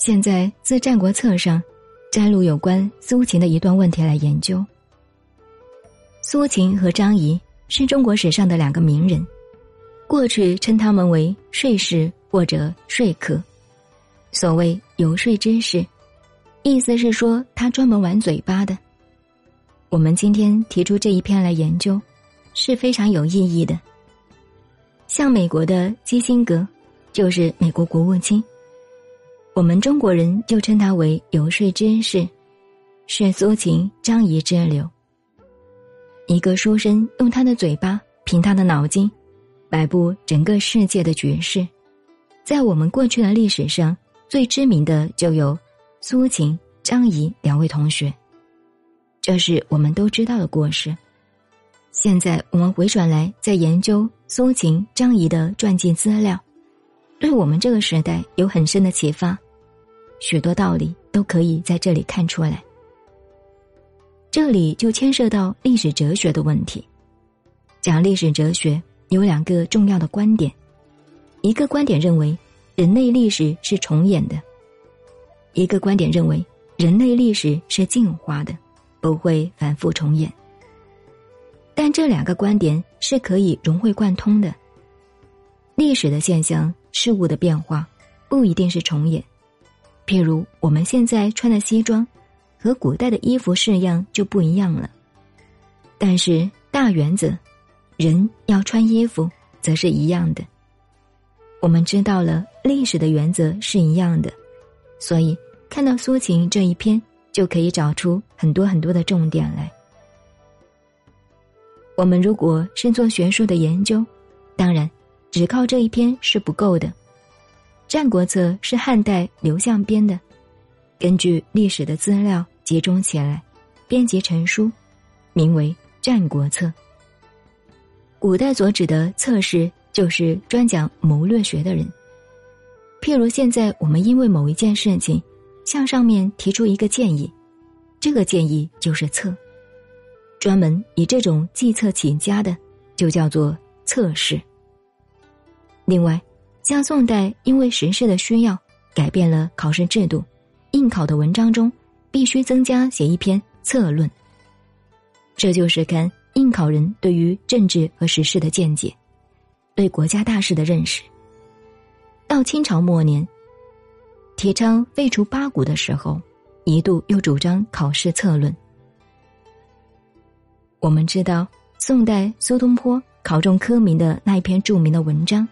现在自《战国策》上摘录有关苏秦的一段问题来研究。苏秦和张仪是中国史上的两个名人，过去称他们为说士或者说客。所谓游说之士，意思是说他专门玩嘴巴的。我们今天提出这一篇来研究，是非常有意义的。像美国的基辛格，就是美国国务卿。我们中国人就称他为游说之士，是苏秦、张仪之流。一个书生用他的嘴巴，凭他的脑筋，摆布整个世界的局势。在我们过去的历史上，最知名的就有苏秦、张仪两位同学，这是我们都知道的故事。现在我们回转来再研究苏秦、张仪的传记资料。对我们这个时代有很深的启发，许多道理都可以在这里看出来。这里就牵涉到历史哲学的问题。讲历史哲学有两个重要的观点：一个观点认为人类历史是重演的；一个观点认为人类历史是进化的，不会反复重演。但这两个观点是可以融会贯通的。历史的现象。事物的变化不一定是重演，譬如我们现在穿的西装，和古代的衣服式样就不一样了。但是大原则，人要穿衣服，则是一样的。我们知道了历史的原则是一样的，所以看到苏秦这一篇，就可以找出很多很多的重点来。我们如果是做学术的研究，当然。只靠这一篇是不够的，《战国策》是汉代刘向编的，根据历史的资料集中起来，编辑成书，名为《战国策》。古代所指的策士，就是专讲谋略学的人。譬如现在我们因为某一件事情，向上面提出一个建议，这个建议就是策。专门以这种计策起家的，就叫做策士。另外，像宋代因为时事的需要，改变了考试制度，应考的文章中必须增加写一篇策论。这就是看应考人对于政治和时事的见解，对国家大事的认识。到清朝末年，提倡废除八股的时候，一度又主张考试策论。我们知道，宋代苏东坡考中科名的那一篇著名的文章。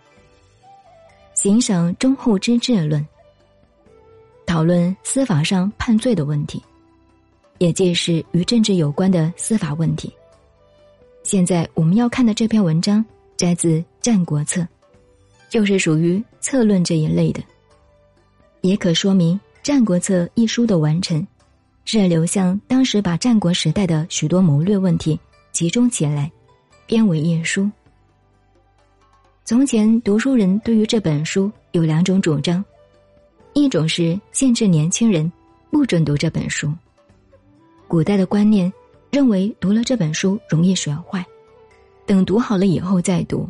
行省忠厚之治论，讨论司法上判罪的问题，也即是与政治有关的司法问题。现在我们要看的这篇文章摘自《战国策》，就是属于策论这一类的，也可说明《战国策》一书的完成，是刘向当时把战国时代的许多谋略问题集中起来，编为一书。从前，读书人对于这本书有两种主张：一种是限制年轻人不准读这本书；古代的观念认为读了这本书容易学坏，等读好了以后再读，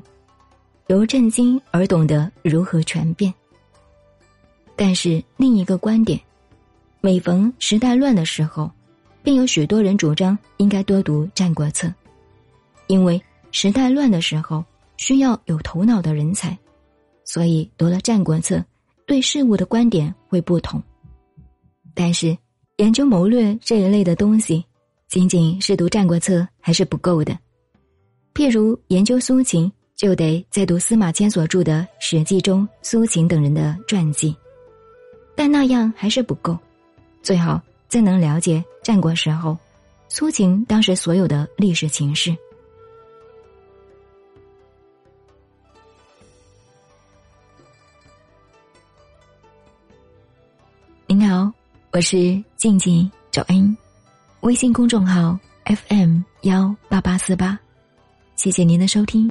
由震惊而懂得如何全变。但是另一个观点，每逢时代乱的时候，便有许多人主张应该多读《战国策》，因为时代乱的时候。需要有头脑的人才，所以读了《战国策》，对事物的观点会不同。但是研究谋略这一类的东西，仅仅是读《战国策》还是不够的。譬如研究苏秦，就得再读司马迁所著的《史记》中苏秦等人的传记，但那样还是不够。最好再能了解战国时候苏秦当时所有的历史情势。我是静静找恩，微信公众号 FM 幺八八四八，谢谢您的收听。